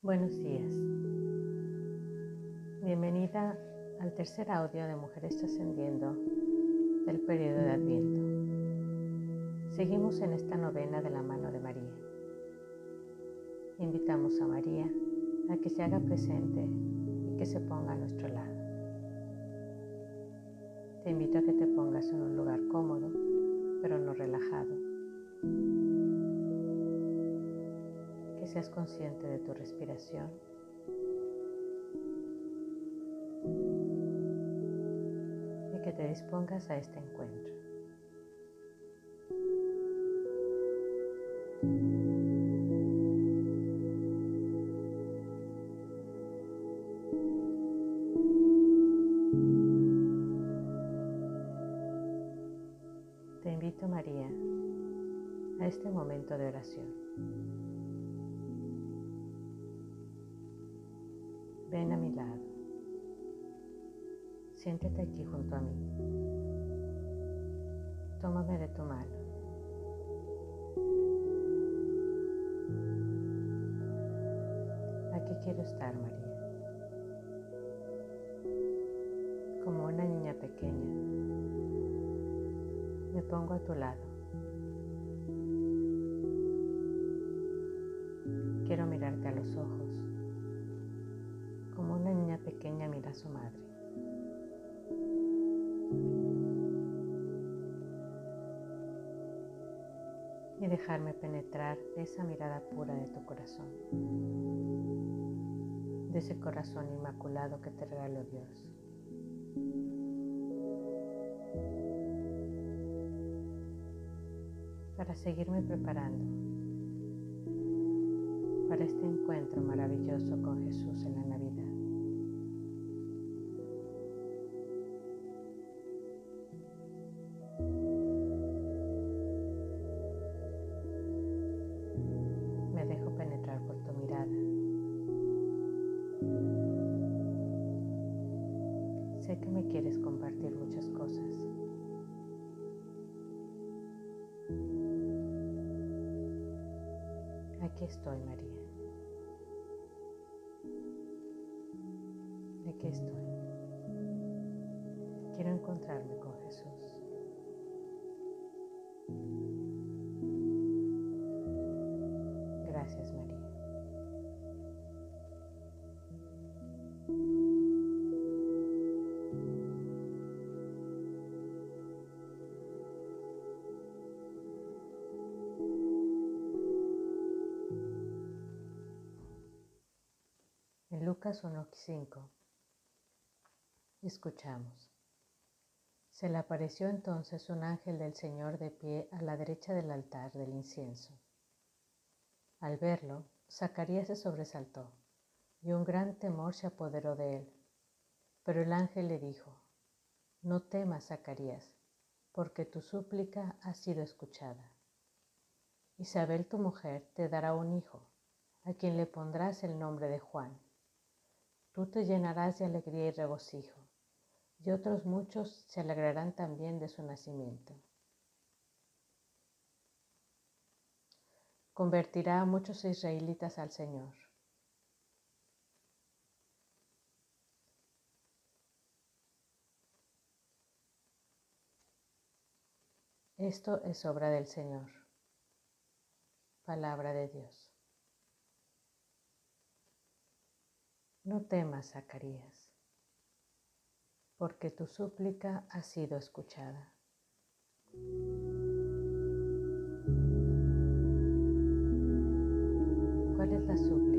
Buenos días. Bienvenida al tercer audio de Mujeres Trascendiendo del periodo de Adviento. Seguimos en esta novena de la mano de María. Invitamos a María a que se haga presente y que se ponga a nuestro lado. Te invito a que te pongas en un lugar cómodo, pero no relajado seas consciente de tu respiración. Y que te dispongas a este encuentro. Te invito, María, a este momento de oración. Ven a mi lado. Siéntate aquí junto a mí. Tómame de tu mano. Aquí quiero estar, María. Como una niña pequeña, me pongo a tu lado. Quiero mirarte a los ojos pequeña mira a su madre. Y dejarme penetrar esa mirada pura de tu corazón, de ese corazón inmaculado que te regaló Dios. Para seguirme preparando para este encuentro maravilloso con Jesús en la Navidad. Estoy, María. Aquí estoy. Quiero encontrarme con Jesús. Lucas 1.5 Escuchamos. Se le apareció entonces un ángel del Señor de pie a la derecha del altar del incienso. Al verlo, Zacarías se sobresaltó y un gran temor se apoderó de él. Pero el ángel le dijo, No temas, Zacarías, porque tu súplica ha sido escuchada. Isabel, tu mujer, te dará un hijo, a quien le pondrás el nombre de Juan. Tú te llenarás de alegría y regocijo y otros muchos se alegrarán también de su nacimiento. Convertirá a muchos israelitas al Señor. Esto es obra del Señor. Palabra de Dios. No temas, Zacarías porque tu súplica ha sido escuchada. ¿Cuál es la súplica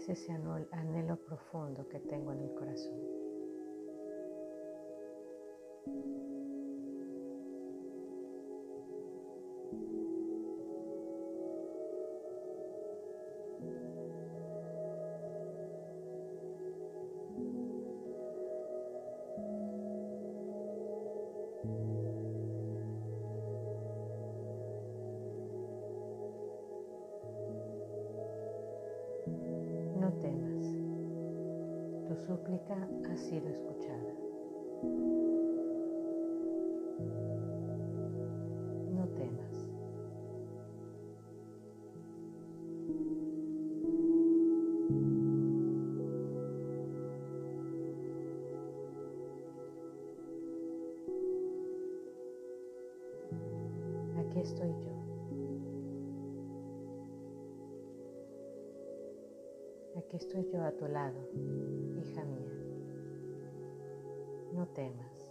es ese anhelo profundo que tengo en el corazón. Súplica ha sido escuchada. No temas. Aquí estoy yo. Aquí estoy yo a tu lado, hija mía. No temas.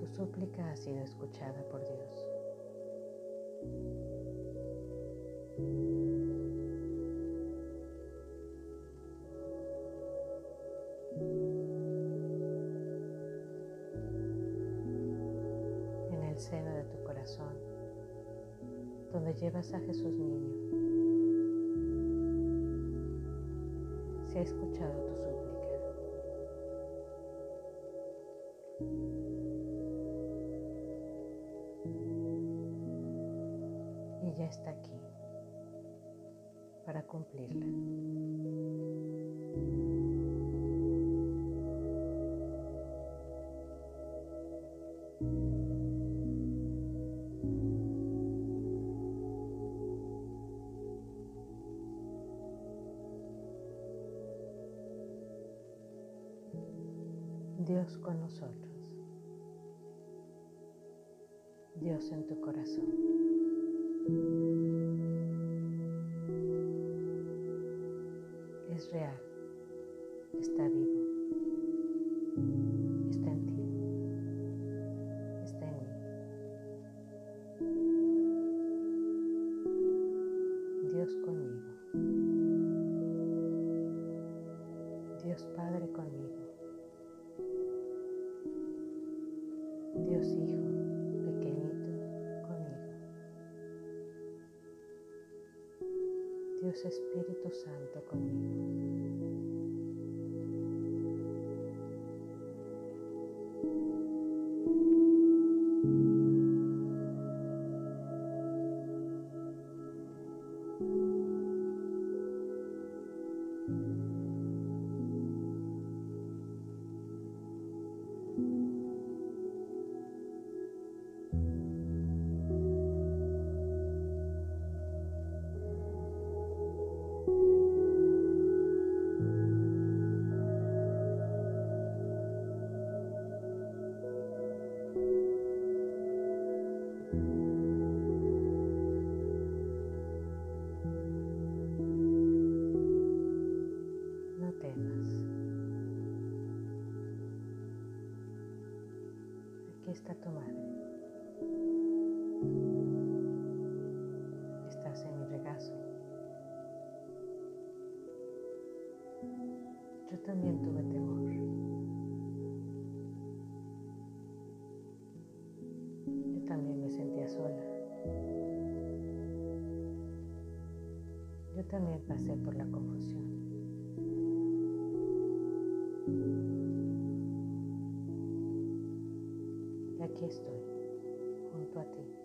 Tu súplica ha sido escuchada por Dios. Llevas a Jesús niño, se ha escuchado tu súplica. Y ya está aquí para cumplirla. Dios con nosotros. Dios en tu corazón. Es real, está vivo, está en ti, está en mí. Dios conmigo. Espíritu Santo conmigo. También tuve temor. Yo también me sentía sola. Yo también pasé por la confusión. Y aquí estoy, junto a ti,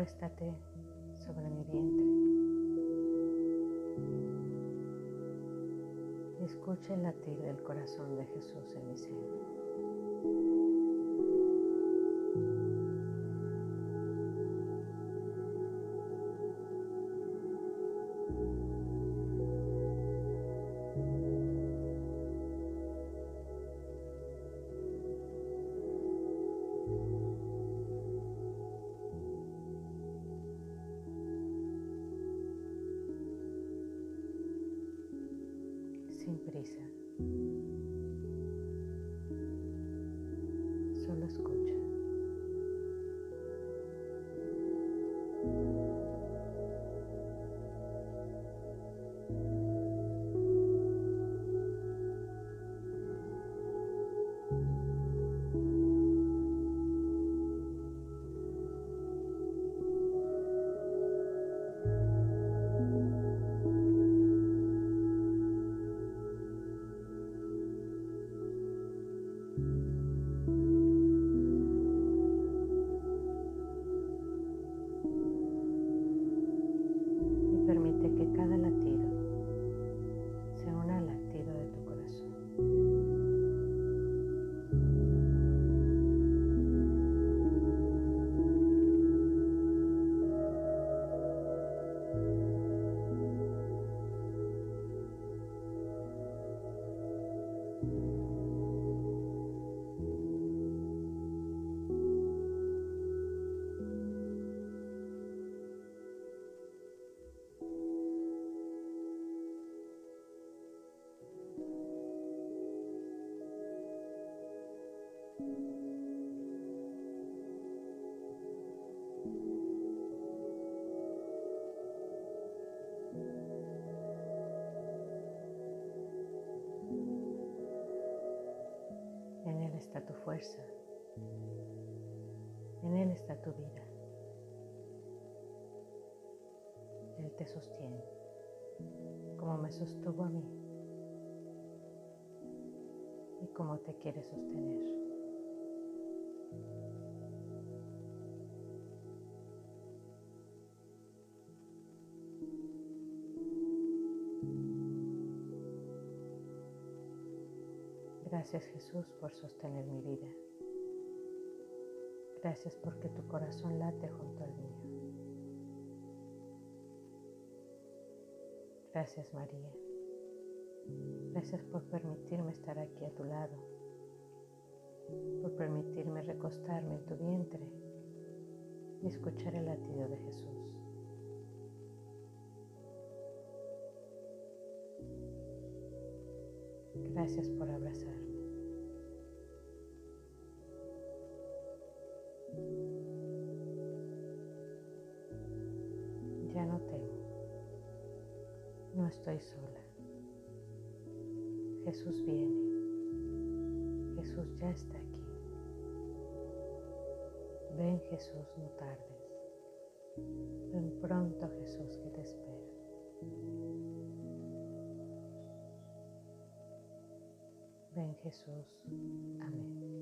recuéstate sobre mi vientre escucha el latir del corazón de Jesús en mi seno. Escucha. En Él está tu vida. Él te sostiene, como me sostuvo a mí y como te quiere sostener. Gracias Jesús por sostener mi vida. Gracias porque tu corazón late junto al mío. Gracias María. Gracias por permitirme estar aquí a tu lado, por permitirme recostarme en tu vientre y escuchar el latido de Jesús. Gracias por abrazarme. No estoy sola. Jesús viene. Jesús ya está aquí. Ven Jesús, no tardes. Ven pronto Jesús que te espera. Ven Jesús. Amén.